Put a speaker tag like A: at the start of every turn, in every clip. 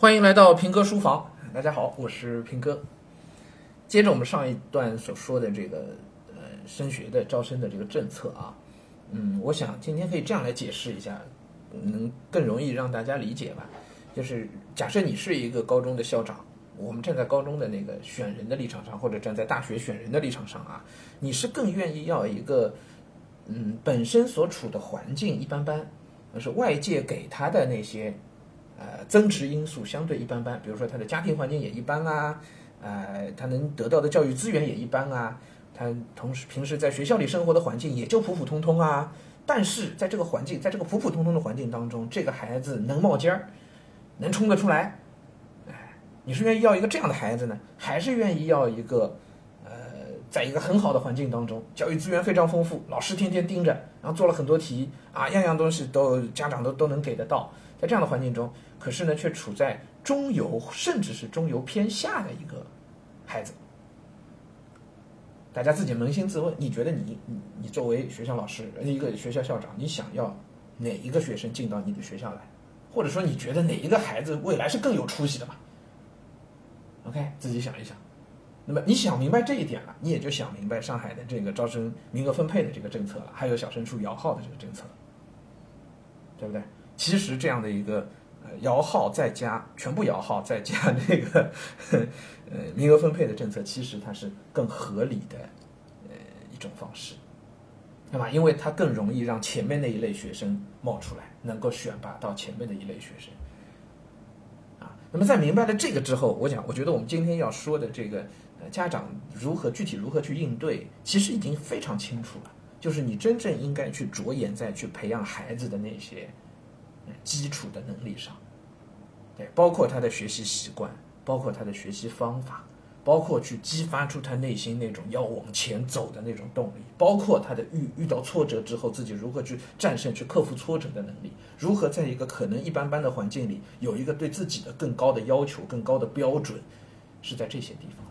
A: 欢迎来到平哥书房，大家好，我是平哥。接着我们上一段所说的这个呃升学的招生的这个政策啊，嗯，我想今天可以这样来解释一下，能更容易让大家理解吧。就是假设你是一个高中的校长，我们站在高中的那个选人的立场上，或者站在大学选人的立场上啊，你是更愿意要一个嗯本身所处的环境一般般，而是外界给他的那些。呃，增值因素相对一般般，比如说他的家庭环境也一般啊，呃，他能得到的教育资源也一般啊，他同时平时在学校里生活的环境也就普普通通啊。但是在这个环境，在这个普普通通的环境当中，这个孩子能冒尖儿，能冲得出来，哎，你是愿意要一个这样的孩子呢，还是愿意要一个呃，在一个很好的环境当中，教育资源非常丰富，老师天天盯着，然后做了很多题啊，样样东西都家长都都能给得到，在这样的环境中。可是呢，却处在中游甚至是中游偏下的一个孩子。大家自己扪心自问，你觉得你你你作为学校老师，一个学校校长，你想要哪一个学生进到你的学校来？或者说，你觉得哪一个孩子未来是更有出息的嘛？OK，自己想一想。那么你想明白这一点了，你也就想明白上海的这个招生名额分配的这个政策了，还有小升初摇号的这个政策，对不对？其实这样的一个。摇号再加全部摇号再加 那个呃名额分配的政策，其实它是更合理的呃一种方式，对吧？因为它更容易让前面那一类学生冒出来，能够选拔到前面的一类学生啊。那么在明白了这个之后，我想，我觉得我们今天要说的这个呃家长如何具体如何去应对，其实已经非常清楚了，就是你真正应该去着眼在去培养孩子的那些基础的能力上。对，包括他的学习习惯，包括他的学习方法，包括去激发出他内心那种要往前走的那种动力，包括他的遇遇到挫折之后自己如何去战胜、去克服挫折的能力，如何在一个可能一般般的环境里有一个对自己的更高的要求、更高的标准，是在这些地方，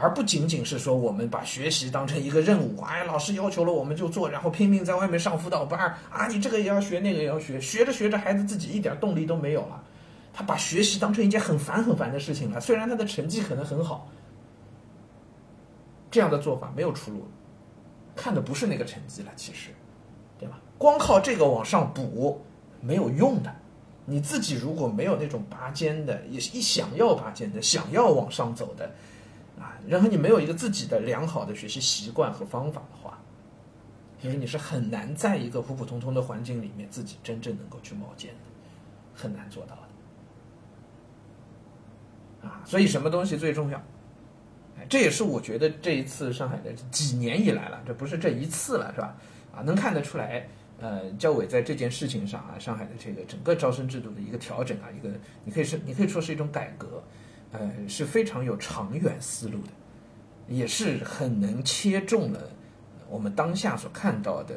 A: 而不仅仅是说我们把学习当成一个任务，哎，老师要求了我们就做，然后拼命在外面上辅导班啊，你这个也要学，那个也要学，学着学着孩子自己一点动力都没有了。他把学习当成一件很烦很烦的事情了，虽然他的成绩可能很好，这样的做法没有出路，看的不是那个成绩了，其实，对吧？光靠这个往上补没有用的，你自己如果没有那种拔尖的，也是一想要拔尖的，想要往上走的，啊，然后你没有一个自己的良好的学习习惯和方法的话，其实你是很难在一个普普通通的环境里面自己真正能够去冒尖的，很难做到的。啊，所以什么东西最重要？哎，这也是我觉得这一次上海的几年以来了，这不是这一次了，是吧？啊，能看得出来，呃，教委在这件事情上啊，上海的这个整个招生制度的一个调整啊，一个你可以是你可以说是一种改革，呃，是非常有长远思路的，也是很能切中了我们当下所看到的，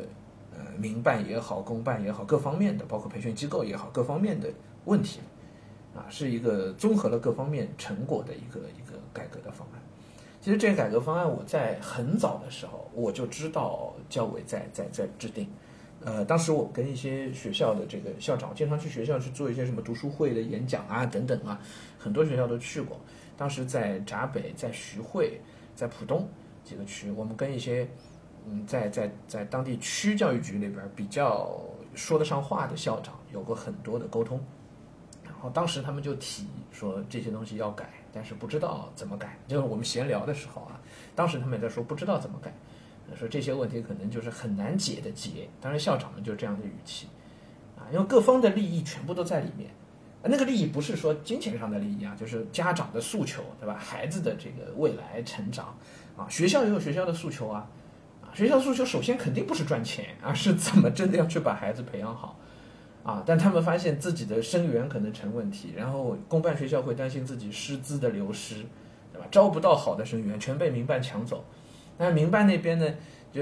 A: 呃，民办也好，公办也好，各方面的，包括培训机构也好，各方面的问题。啊，是一个综合了各方面成果的一个一个改革的方案。其实这个改革方案，我在很早的时候我就知道教委在在在制定。呃，当时我跟一些学校的这个校长，经常去学校去做一些什么读书会的演讲啊等等啊，很多学校都去过。当时在闸北、在徐汇、在浦东几个区，我们跟一些嗯在在在当地区教育局那边比较说得上话的校长有过很多的沟通。然后当时他们就提说这些东西要改，但是不知道怎么改。就是我们闲聊的时候啊，当时他们也在说不知道怎么改，说这些问题可能就是很难解的结。当然校长们就这样的语气，啊，因为各方的利益全部都在里面。那个利益不是说金钱上的利益啊，就是家长的诉求，对吧？孩子的这个未来成长，啊，学校也有学校的诉求啊，啊，学校诉求首先肯定不是赚钱，而是怎么真的要去把孩子培养好。啊！但他们发现自己的生源可能成问题，然后公办学校会担心自己师资的流失，对吧？招不到好的生源，全被民办抢走。但是民办那边呢，就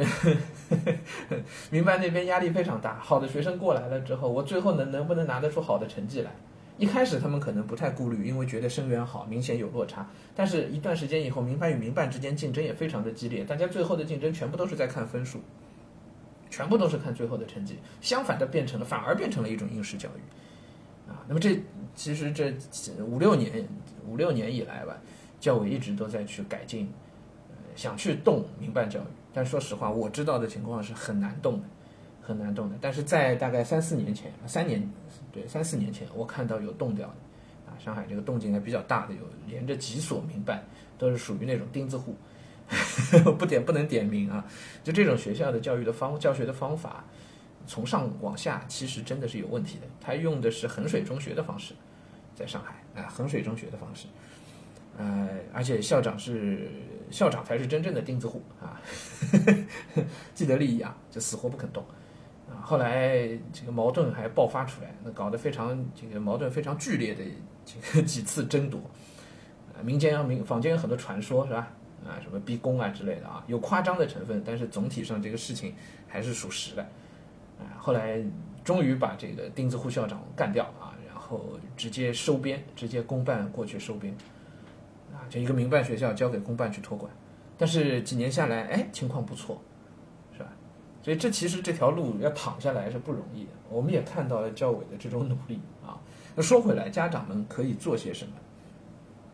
A: 民办那边压力非常大。好的学生过来了之后，我最后能能不能拿得出好的成绩来？一开始他们可能不太顾虑，因为觉得生源好，明显有落差。但是一段时间以后，民办与民办之间竞争也非常的激烈，大家最后的竞争全部都是在看分数。全部都是看最后的成绩，相反的变成了，反而变成了一种应试教育，啊，那么这其实这五六年五六年以来吧，教委一直都在去改进，想去动民办教育，但说实话，我知道的情况是很难动的，很难动的。但是在大概三四年前，三年对三四年前，我看到有动掉的，啊，上海这个动静还比较大的，有连着几所民办，都是属于那种钉子户，不点不能点名啊，就这种学校的教育的方教学的方法。从上往下，其实真的是有问题的。他用的是衡水中学的方式，在上海啊，衡水中学的方式，呃，而且校长是校长才是真正的钉子户啊呵呵，既得利益啊，就死活不肯动啊。后来这个矛盾还爆发出来，那搞得非常这个矛盾非常剧烈的这个 几次争夺啊，民间民坊间有很多传说是吧？啊，什么逼宫啊之类的啊，有夸张的成分，但是总体上这个事情还是属实的啊。后来终于把这个钉子户校长干掉啊，然后直接收编，直接公办过去收编，啊，就一个民办学校交给公办去托管。但是几年下来，哎，情况不错，是吧？所以这其实这条路要躺下来是不容易的。我们也看到了教委的这种努力啊。那说回来，家长们可以做些什么？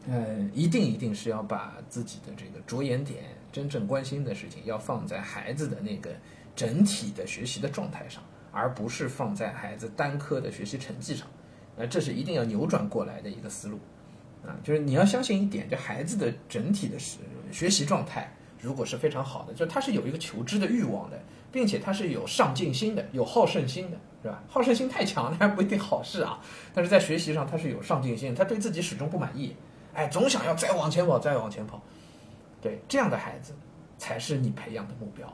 A: 呃，一定一定是要把自己的这个着眼点、真正关心的事情，要放在孩子的那个。整体的学习的状态上，而不是放在孩子单科的学习成绩上，那这是一定要扭转过来的一个思路，就是你要相信一点，就孩子的整体的学学习状态，如果是非常好的，就他是有一个求知的欲望的，并且他是有上进心的，有好胜心的，是吧？好胜心太强 那还不一定好事啊，但是在学习上他是有上进心，他对自己始终不满意，哎，总想要再往前跑，再往前跑，对这样的孩子，才是你培养的目标。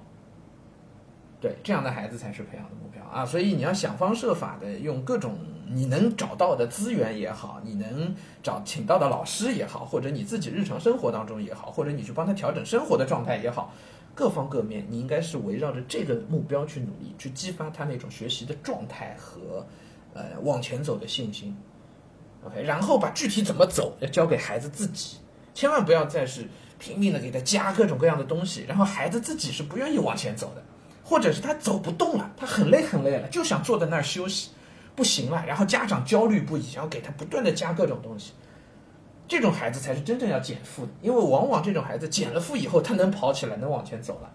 A: 对这样的孩子才是培养的目标啊，所以你要想方设法的用各种你能找到的资源也好，你能找请到的老师也好，或者你自己日常生活当中也好，或者你去帮他调整生活的状态也好，各方各面你应该是围绕着这个目标去努力，去激发他那种学习的状态和呃往前走的信心。OK，然后把具体怎么走要交给孩子自己，千万不要再是拼命的给他加各种各样的东西，然后孩子自己是不愿意往前走的。或者是他走不动了，他很累很累了，就想坐在那儿休息，不行了。然后家长焦虑不已，要给他不断的加各种东西。这种孩子才是真正要减负的，因为往往这种孩子减了负以后，他能跑起来，能往前走了。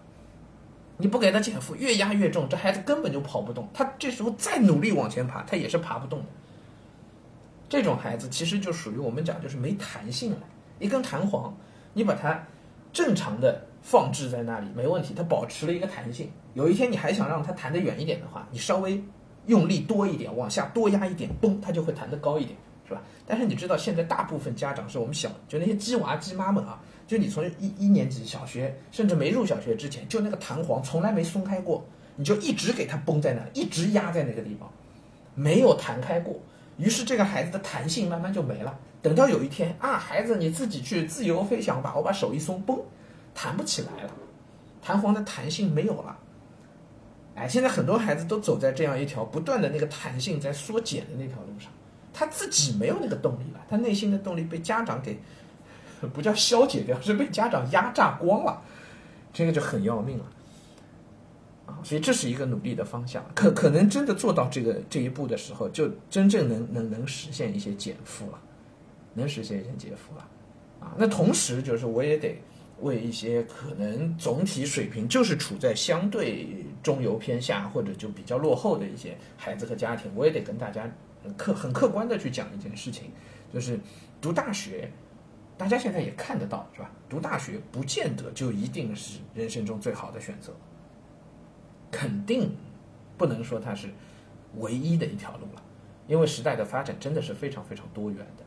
A: 你不给他减负，越压越重，这孩子根本就跑不动。他这时候再努力往前爬，他也是爬不动的。这种孩子其实就属于我们讲就是没弹性了，一根弹簧，你把它正常的。放置在那里没问题，它保持了一个弹性。有一天你还想让它弹得远一点的话，你稍微用力多一点，往下多压一点，嘣，它就会弹得高一点，是吧？但是你知道现在大部分家长是我们小，就那些鸡娃鸡妈们啊，就你从一一年级小学，甚至没入小学之前，就那个弹簧从来没松开过，你就一直给它绷在那，一直压在那个地方，没有弹开过。于是这个孩子的弹性慢慢就没了。等到有一天啊，孩子你自己去自由飞翔吧，我把手一松，嘣。弹不起来了，弹簧的弹性没有了。哎，现在很多孩子都走在这样一条不断的那个弹性在缩减的那条路上，他自己没有那个动力了，他内心的动力被家长给不叫消解掉，是被家长压榨光了，这个就很要命了。啊，所以这是一个努力的方向，可可能真的做到这个这一步的时候，就真正能能能实现一些减负了，能实现一些减负了。啊，那同时就是我也得。为一些可能总体水平就是处在相对中游偏下或者就比较落后的一些孩子和家庭，我也得跟大家客很客观的去讲一件事情，就是读大学，大家现在也看得到是吧？读大学不见得就一定是人生中最好的选择，肯定不能说它是唯一的一条路了，因为时代的发展真的是非常非常多元的，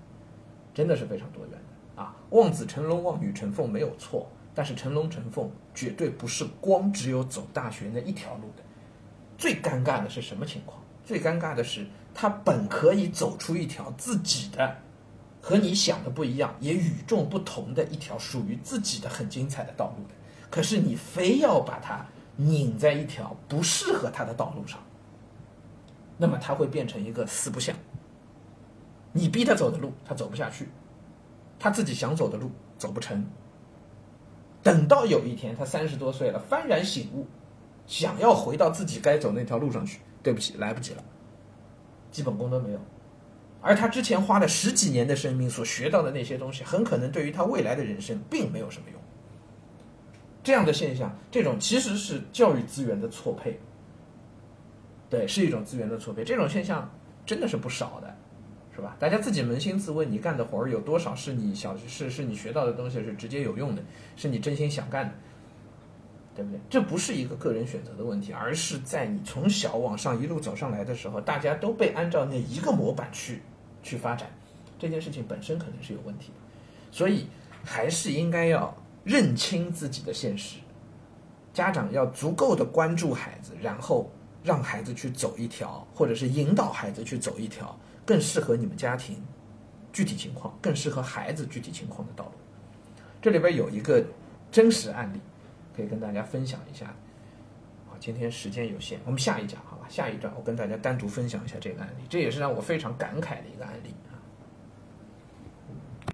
A: 真的是非常多元。啊，望子成龙，望女成凤没有错，但是成龙成凤绝对不是光只有走大学那一条路的。最尴尬的是什么情况？最尴尬的是他本可以走出一条自己的，和你想的不一样，也与众不同的一条属于自己的很精彩的道路的。可是你非要把它拧在一条不适合他的道路上，那么他会变成一个四不像。你逼他走的路，他走不下去。他自己想走的路走不成，等到有一天他三十多岁了，幡然醒悟，想要回到自己该走那条路上去，对不起，来不及了，基本功都没有，而他之前花了十几年的生命所学到的那些东西，很可能对于他未来的人生并没有什么用。这样的现象，这种其实是教育资源的错配，对，是一种资源的错配。这种现象真的是不少的，是吧？大家自己扪心自问，你干的活儿有多少是你小是是你学到的东西是直接有用的，是你真心想干的，对不对？这不是一个个人选择的问题，而是在你从小往上一路走上来的时候，大家都被按照那一个模板去去发展，这件事情本身可能是有问题的，所以还是应该要。认清自己的现实，家长要足够的关注孩子，然后让孩子去走一条，或者是引导孩子去走一条更适合你们家庭具体情况、更适合孩子具体情况的道路。这里边有一个真实案例，可以跟大家分享一下。好，今天时间有限，我们下一讲好吧？下一章我跟大家单独分享一下这个案例，这也是让我非常感慨的一个案例。